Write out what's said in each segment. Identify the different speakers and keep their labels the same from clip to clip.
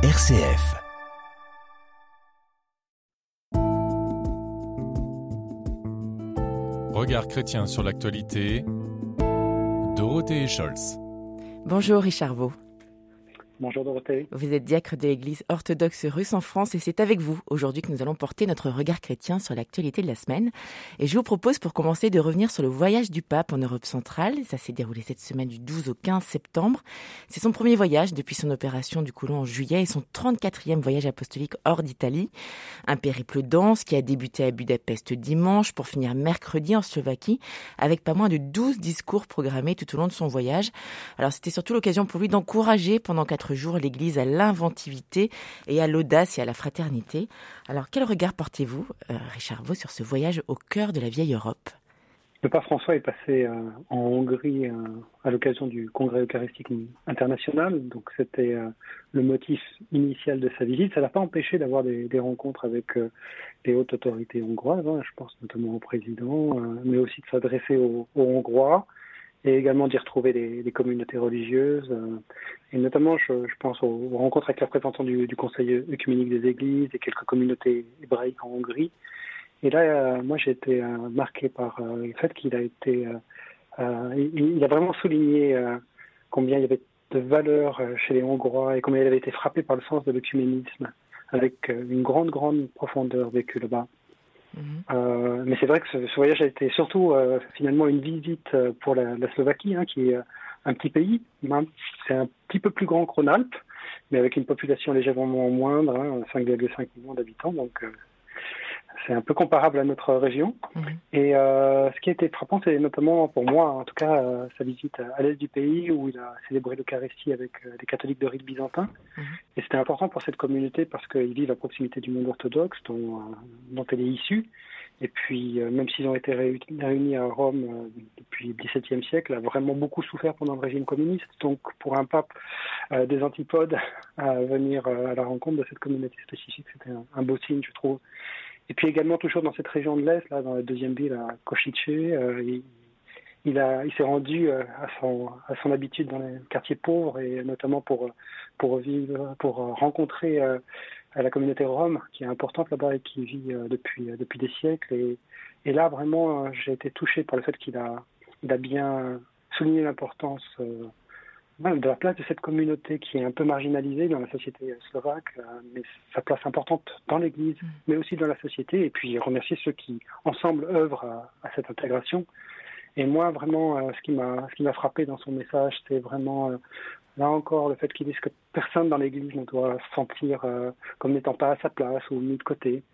Speaker 1: RCF.
Speaker 2: Regard chrétien sur l'actualité. Dorothée Scholz.
Speaker 3: Bonjour Richard Vaux.
Speaker 4: Bonjour Dorothée.
Speaker 3: Vous êtes diacre de l'Église orthodoxe russe en France et c'est avec vous aujourd'hui que nous allons porter notre regard chrétien sur l'actualité de la semaine. Et je vous propose pour commencer de revenir sur le voyage du pape en Europe centrale. Ça s'est déroulé cette semaine du 12 au 15 septembre. C'est son premier voyage depuis son opération du Coulon en juillet et son 34e voyage apostolique hors d'Italie. Un périple dense qui a débuté à Budapest dimanche pour finir mercredi en Slovaquie avec pas moins de 12 discours programmés tout au long de son voyage. Alors c'était surtout l'occasion pour lui d'encourager pendant quatre jour l'Église à l'inventivité et à l'audace et à la fraternité. Alors quel regard portez-vous, euh, Richard Vaux, sur ce voyage au cœur de la vieille Europe?
Speaker 4: Le pape François est passé euh, en Hongrie euh, à l'occasion du Congrès eucharistique international, donc c'était le motif initial de sa visite. Ça l'a pas empêché d'avoir des, rencontres avec les hautes autorités hongroises, hein, je pense notamment au président, mais aussi de s'adresser aux Hongrois et également d'y retrouver des, communautés religieuses. Euh, et notamment, je, pense aux, rencontres avec les représentants du, Conseil œcuménique des Églises et quelques communautés hébraïques en Hongrie. Et là, euh, moi, j'ai été euh, marqué par le fait qu'il a été, il, a vraiment souligné combien il y avait de valeurs chez les Hongrois et combien il avait été frappé par le sens de l'œcuménisme, avec une grande, grande profondeur vécue là-bas. Mhm. Euh, mais c'est vrai que ce, voyage a été surtout euh, finalement une visite euh, pour la, Slovaquie, hein, qui est un petit pays. C'est un petit peu plus grand que Rhône-Alpes, mais avec une population légèrement moindre, hein, 5,5 millions d'habitants. C'est un peu comparable à notre région. Mhm. Et euh, ce qui a été frappant, c'est notamment pour moi, en tout cas, euh, sa visite à l'est du pays où il a célébré l'Eucharistie avec euh, des catholiques de rite byzantin. Mhm. Et c'était important pour cette communauté parce qu'ils vivent à proximité du monde orthodoxe dont, dont elle est issue. Et puis, même s'ils ont été réunis à Rome depuis le XVIIe siècle, a vraiment beaucoup souffert pendant le régime communiste. Donc, pour un pape des antipodes, à venir à la rencontre de cette communauté spécifique, c'était un beau signe, je trouve. Et puis également toujours dans cette région de l'Est, là, dans la deuxième ville, à Košice, euh, il, il, il s'est rendu euh, à, son, à son habitude dans les quartiers pauvres et notamment pour, pour vivre, pour rencontrer euh, la communauté rome qui est importante là-bas et qui vit depuis, depuis des siècles. Et, et là, vraiment, j'ai été touché par le fait qu'il a, il a bien souligné l'importance de la place de cette communauté qui est un peu marginalisée dans la société slovaque, euh, mais sa place importante dans l'Église, mm. mais aussi dans la société, et puis remercier ceux qui ensemble œuvrent à, cette intégration. Et moi, vraiment, euh, ce qui m'a ce qui m'a frappé dans son message, c'est vraiment euh, là encore le fait qu'il dise que personne dans l'Église ne doit se sentir comme n'étant pas à sa place ou mis de côté,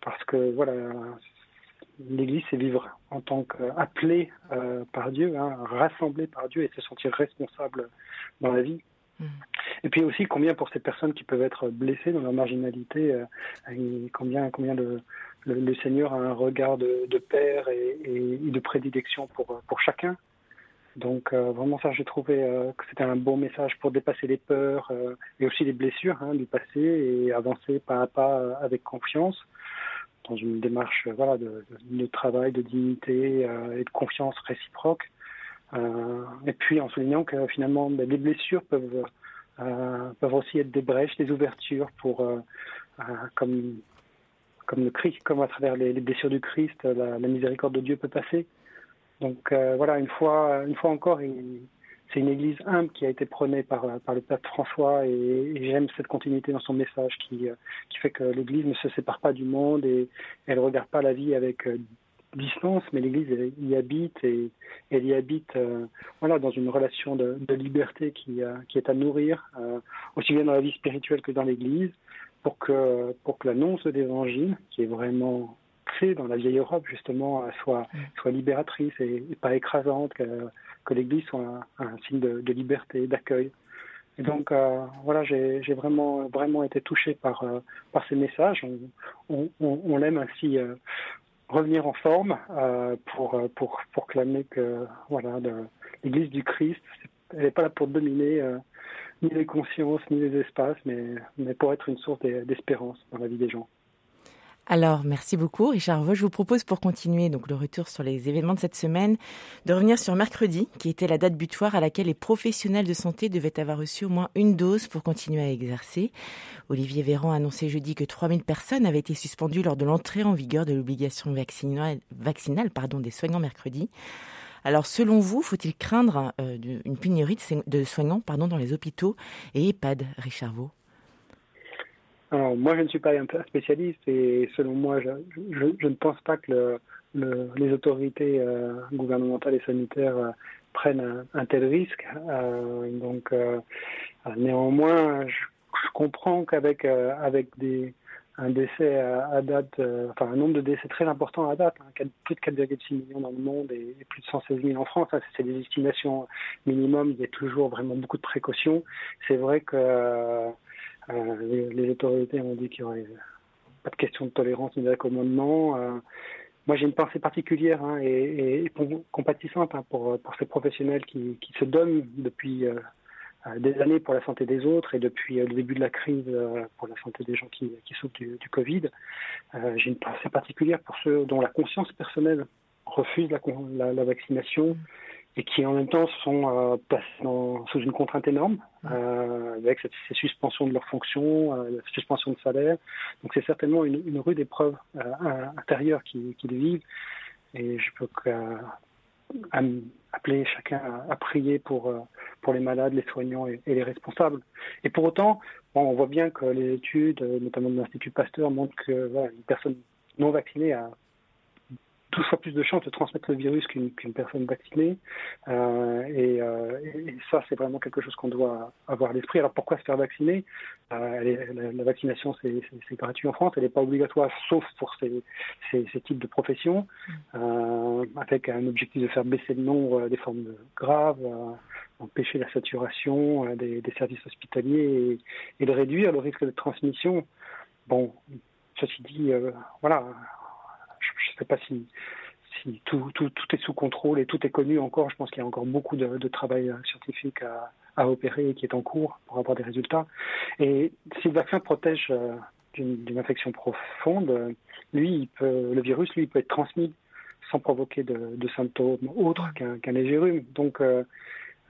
Speaker 4: parce que voilà, l'Église, c'est vivre en tant qu'appelé euh, par Dieu, hein, rassemblé par Dieu et se sentir responsable dans la vie. Mm. Et puis aussi combien pour ces personnes qui peuvent être blessées dans leur marginalité, euh, combien, combien le, le, Seigneur a un regard de, de père et, et, de prédilection pour, pour chacun. Donc euh, vraiment ça, j'ai trouvé que c'était un bon message pour dépasser les peurs et aussi les blessures hein, du passé et avancer pas à pas avec confiance dans une démarche voilà, de, travail, de dignité euh, et de confiance réciproque. Euh, et puis en soulignant que finalement ben, les blessures peuvent, euh, peuvent aussi être des brèches, des ouvertures pour, comme, comme le Christ, comme à travers les, blessures du Christ, la, la, miséricorde de Dieu peut passer. Donc voilà, une fois, une fois encore, il, c'est une église humble qui a été prônée par, par le pape François et, j'aime cette continuité dans son message qui, euh, qui fait que l'église ne se sépare pas du monde et elle ne regarde pas la vie avec euh, distance, mais l'église y habite et elle y habite euh, voilà, dans une relation de, de liberté qui, qui est à nourrir, aussi bien dans la vie spirituelle que dans l'église, pour que, pour que l'annonce de l'évangile, qui est vraiment clé dans la vieille Europe, justement, soit, soit libératrice et, pas écrasante, que l'Église soit un, signe de, liberté, d'accueil. Et donc euh, voilà, j'ai vraiment vraiment été touché par euh, ces messages. On, on, aime ainsi euh, revenir en forme pour pour pour clamer que voilà l'Église du Christ, elle n'est pas là pour dominer ni les consciences ni les espaces, mais mais pour être une source d'espérance dans la vie des gens.
Speaker 3: Alors, merci beaucoup, Richard Je vous propose pour continuer donc le retour sur les événements de cette semaine, de revenir sur mercredi, qui était la date butoir à laquelle les professionnels de santé devaient avoir reçu au moins une dose pour continuer à exercer. Olivier Véran a annoncé jeudi que 3000 personnes avaient été suspendues lors de l'entrée en vigueur de l'obligation vaccinale, des soignants mercredi. Alors, selon vous, faut-il craindre euh, une pénurie de soignants dans les hôpitaux et EHPAD, Richard Vaux
Speaker 4: alors, moi, je ne suis pas un spécialiste et selon moi, je, ne pense pas que le, les autorités euh, gouvernementales et sanitaires euh, prennent un, tel risque. Euh, donc, néanmoins, je, comprends qu'avec un décès à, date, enfin un nombre de décès très important à date, hein, plus de 4,6 millions dans le monde et, plus de 116 000 en France, hein, c'est des estimations minimum, il y a toujours vraiment beaucoup de précautions. C'est vrai que euh, les, autorités ont dit qu'il n'y aurait pas de question de tolérance ni d'accommodement. Euh, moi, j'ai une pensée particulière hein, et, compatissante hein, pour, ces professionnels qui, se donnent depuis euh, des années pour la santé des autres et depuis le début de la crise pour la santé des gens qui, souffrent du, Covid. j'ai une pensée particulière pour ceux dont la conscience personnelle refuse la vaccination et qui en même temps sont euh, placés sous une contrainte énorme, euh, avec cette, ces suspensions de leurs fonctions, euh, suspension de salaire. Donc c'est certainement une, une rude épreuve euh, intérieure qu'ils qui vivent. Et je peux appeler chacun à, prier pour, pour les malades, les soignants et, et les responsables. Et pour autant, bon, on voit bien que les études, notamment de l'Institut Pasteur, montrent que voilà, une personne non vaccinée a 12 fois plus de chances de transmettre le virus qu'une personne vaccinée. Euh, et, euh, et, ça, c'est vraiment quelque chose qu'on doit avoir à l'esprit. Alors pourquoi se faire vacciner? Euh, la, vaccination, c'est gratuit en France, elle n'est pas obligatoire, sauf pour ces, types de professions, euh, avec un objectif de faire baisser le nombre des formes graves, euh, empêcher la saturation euh, des, services hospitaliers et, et, de réduire le risque de transmission. Bon, ceci dit, voilà, je ne sais pas si, si tout, tout, tout, est sous contrôle et tout est connu encore. Je pense qu'il y a encore beaucoup de, de travail euh, scientifique à, à, opérer qui est en cours pour avoir des résultats. Et si le vaccin protège euh, d'une infection profonde, lui, il peut, le virus, lui, il peut être transmis sans provoquer de, de symptômes autres qu'un qu léger rhume. Donc, euh,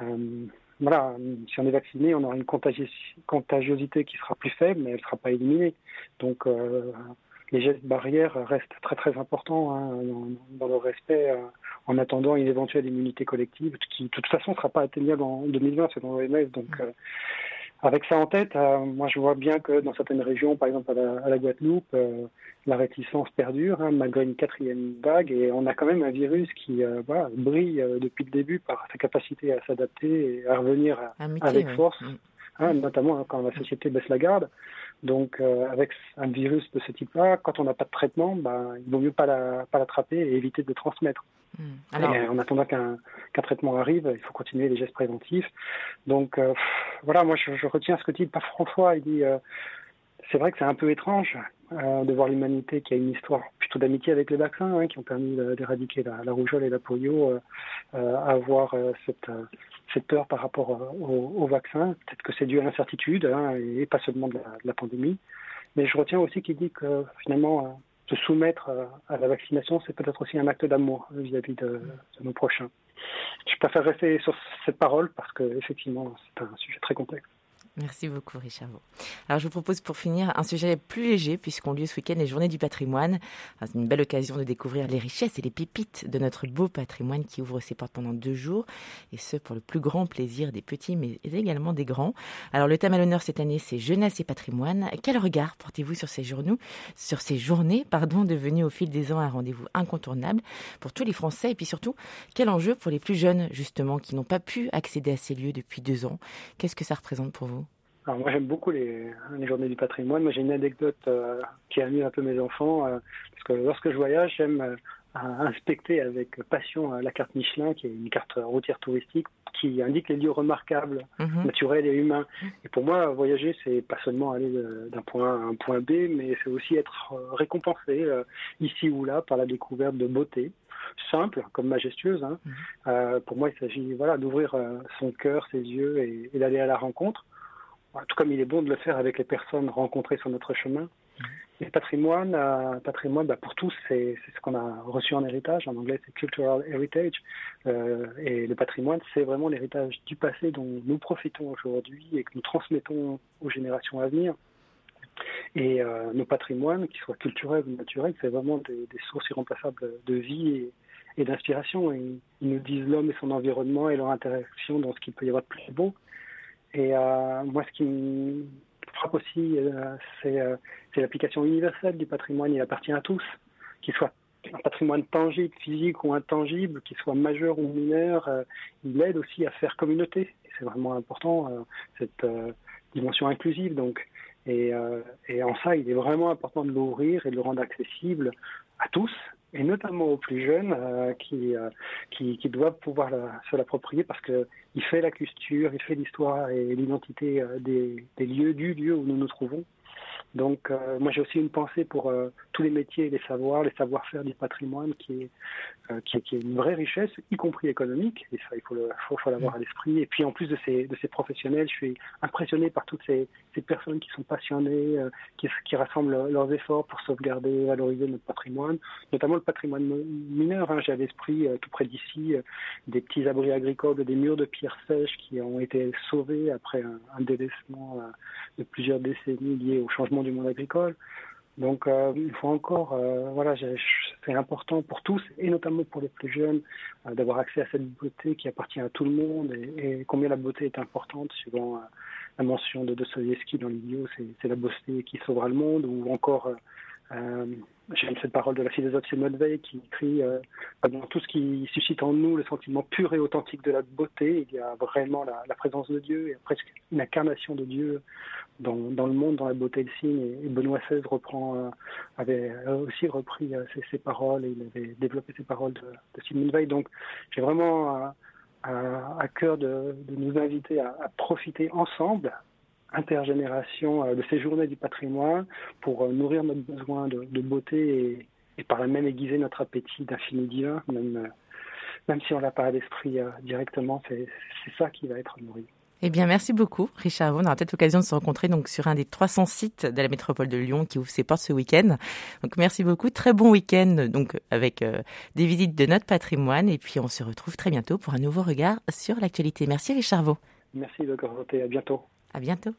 Speaker 4: euh, voilà, si on est vacciné, on aura une contagiosité qui sera plus faible, mais elle ne sera pas éliminée. Donc, euh, les gestes barrières restent très très importants hein, dans, le respect euh, en attendant une éventuelle immunité collective qui de toute façon ne sera pas atteignable en 2020 selon l'OMS. Donc euh, avec ça en tête, euh, moi je vois bien que dans certaines régions, par exemple à la, Guadeloupe, la réticence perdure hein, malgré une quatrième vague et on a quand même un virus qui voilà, brille depuis le début par sa capacité à s'adapter et à revenir avec force, mm. hein, notamment quand la société baisse la garde. Donc, euh, avec un virus de ce type-là, quand on n'a pas de traitement, bah, il vaut mieux pas l'attraper la, et éviter de le transmettre. Hmm. Alors... Et en attendant qu'un qu traitement arrive, il faut continuer les gestes préventifs. Donc, euh, voilà, moi, je, je, retiens ce que dit Pape François. Il dit, euh, c'est vrai que c'est un peu étrange euh, de voir l'humanité qui a une histoire plutôt d'amitié avec les vaccins, hein, qui ont permis d'éradiquer la, rougeole et la polio, euh, euh, avoir cette peur par rapport euh, au, au vaccin. Peut-être que c'est dû à l'incertitude hein, et pas seulement de la, pandémie. Mais je retiens aussi qu'il dit que finalement, se soumettre à la vaccination, c'est peut-être aussi un acte d'amour vis-à-vis de, de, nos prochains. Je préfère rester sur cette parole parce que effectivement, c'est un sujet très complexe.
Speaker 3: Merci beaucoup, Richard. Alors, je vous propose pour finir un sujet plus léger, puisqu'on lieu ce week-end les Journées du patrimoine. C'est une belle occasion de découvrir les richesses et les pépites de notre beau patrimoine qui ouvre ses portes pendant deux jours, et ce pour le plus grand plaisir des petits, mais également des grands. Alors, le thème à l'honneur cette année, c'est Jeunesse et patrimoine. Quel regard portez-vous sur ces journaux, sur ces journées, pardon, devenues au fil des ans un rendez-vous incontournable pour tous les Français, et puis surtout, quel enjeu pour les plus jeunes, justement, qui n'ont pas pu accéder à ces lieux depuis deux ans? Qu'est-ce que ça représente pour vous?
Speaker 4: Alors moi j'aime beaucoup les, les, journées du patrimoine. Moi j'ai une anecdote euh, qui amuse un peu mes enfants euh, parce que lorsque je voyage j'aime euh, inspecter avec passion la carte Michelin qui est une carte routière touristique qui indique les lieux remarquables, mmh. naturels et humains. Et pour moi voyager c'est pas seulement aller d'un point A à un point B mais c'est aussi être récompensé ici ou là par la découverte de beauté simple comme majestueuse. Hein. Mmh. pour moi il s'agit voilà d'ouvrir son cœur, ses yeux et, et d'aller à la rencontre tout comme il est bon de le faire avec les personnes rencontrées sur notre chemin. le patrimoine, euh, patrimoine bah, pour tous, c'est ce qu'on a reçu en héritage. En anglais, c'est cultural heritage. Euh, et le patrimoine, c'est vraiment l'héritage du passé dont nous profitons aujourd'hui et que nous transmettons aux générations à venir. Et euh, nos patrimoines, qu'ils soient culturels ou naturels, c'est vraiment des, sources irremplaçables de vie et, d'inspiration. ils nous disent l'homme et son environnement et leur interaction dans ce qu'il peut y avoir de plus beau. Et euh, moi, ce qui me frappe aussi, euh, euh, c'est l'application universelle du patrimoine. Il appartient à tous, qu'il soit un patrimoine tangible, physique ou intangible, qu'il soit majeur ou mineur, il aide aussi à faire communauté. C'est vraiment important, cette dimension inclusive. Donc, et, et, en ça, il est vraiment important de l'ouvrir et de le rendre accessible à tous, et notamment aux plus jeunes euh, qui, euh, qui, qui, doivent pouvoir se l'approprier parce qu'il fait la culture, il fait l'histoire et l'identité euh, des, lieux, du lieu où nous nous trouvons. Donc, euh, moi, j'ai aussi une pensée pour euh, tous les métiers les savoirs, les savoir-faire du patrimoine, qui est, euh, qui, est, qui, est, une vraie richesse, y compris économique. Et ça, il faut, le, faut, faut l'avoir à l'esprit. Et puis, en plus de ces, de ces professionnels, je suis impressionné par toutes ces, ces personnes qui sont passionnées, qui, qui, rassemblent leurs efforts pour sauvegarder, valoriser notre patrimoine, notamment le patrimoine mineur. Hein. J'ai à l'esprit, tout près d'ici, des petits abris agricoles, des murs de pierre sèche qui ont été sauvés après un, délaissement de plusieurs décennies liées au changement du monde agricole. Donc euh, il faut encore, euh, voilà, c'est important pour tous et notamment pour les plus jeunes euh, d'avoir accès à cette beauté qui appartient à tout le monde et, combien la beauté est importante suivant la mention de Dostoevsky dans l'idiot, c'est la beauté qui sauvera le monde ou encore J'aime cette parole de la philosophe Simone Veil qui écrit euh, dans tout ce qui suscite en nous le sentiment pur et authentique de la beauté. Il y a vraiment la, présence de Dieu, et presque une incarnation de Dieu dans, le monde, dans la beauté le signe. Et, Benoît XVI euh, avait aussi repris euh, ces, ces, paroles et il avait développé ces paroles de, de Simone Veil. Donc j'ai vraiment à, cœur de, de, nous inviter à profiter ensemble intergénération euh, de ces journées du patrimoine pour euh, nourrir notre besoin de, beauté et, par la même aiguiser notre appétit d'infini divin, même, euh, même si on l'a pas à l'esprit directement, c'est ça qui va être nourri.
Speaker 3: Eh bien, merci beaucoup, Richard. On aura peut-être l'occasion de se rencontrer donc sur un des 300 sites de la métropole de Lyon qui ouvre ses portes ce week-end. Donc, merci beaucoup. Très bon week-end, donc, avec des visites de notre patrimoine. Et puis, on se retrouve très bientôt pour un nouveau regard sur l'actualité. Merci, Richard Vaux.
Speaker 4: Merci, de À bientôt.
Speaker 3: À bientôt.